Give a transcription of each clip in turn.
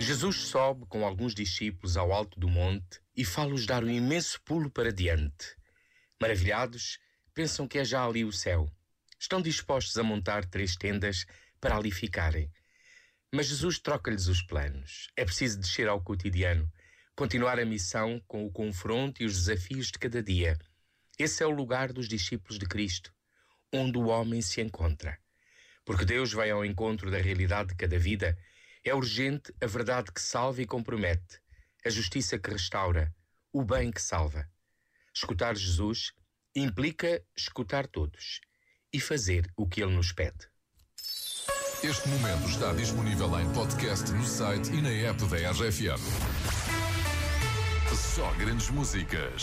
Jesus sobe com alguns discípulos ao alto do monte e fala-os dar um imenso pulo para diante. Maravilhados, pensam que é já ali o céu. Estão dispostos a montar três tendas para ali ficarem. Mas Jesus troca-lhes os planos. É preciso descer ao cotidiano, continuar a missão com o confronto e os desafios de cada dia. Esse é o lugar dos discípulos de Cristo, onde o homem se encontra. Porque Deus vai ao encontro da realidade de cada vida é urgente a verdade que salva e compromete, a justiça que restaura, o bem que salva. Escutar Jesus implica escutar todos e fazer o que ele nos pede. Este momento está disponível em podcast no site e na app da RFM. Só grandes músicas.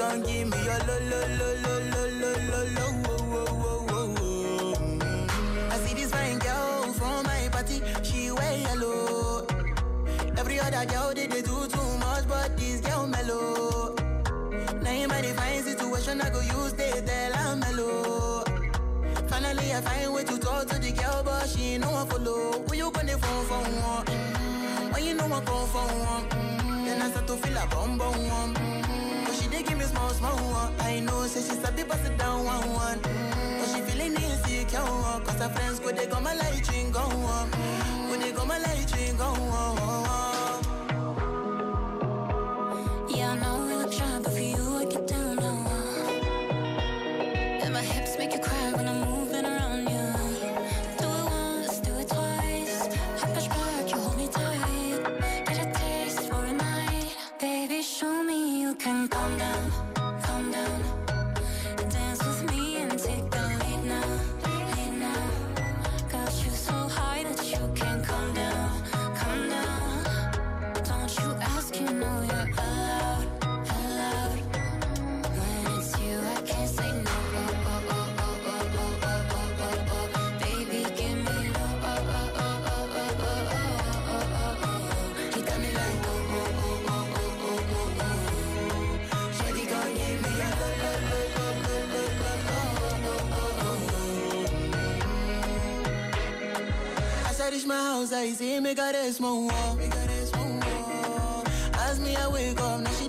gon' give me your lo lo lo lo lo lo lo lo wo wo wo wo wo. I see this fine girl from my party, she wear yellow. Every other girl they, they do too much, but this girl mellow. Now in my divine situation, I go use the tell i mellow. Finally, I find way to talk to the girl, but she ain't no one follow. Who you gonna phone for one? Mm-hmm. When you know I call for Mm-hmm. Then I start to feel a bum bum. house, my one. I know, say she's a bit sit down, one, one. But she feeling insecure, cause her friends go, they come my light, go That is my house, I see me got a small wall. Ask me, I wake up, now she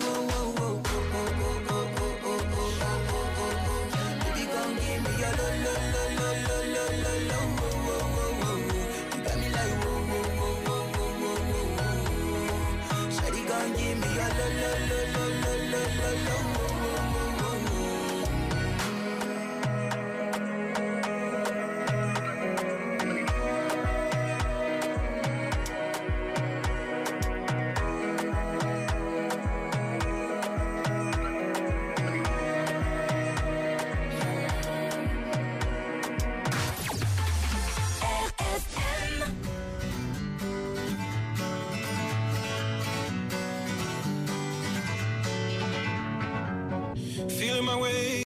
and give me a lo lo lo lo lo lo lo. my way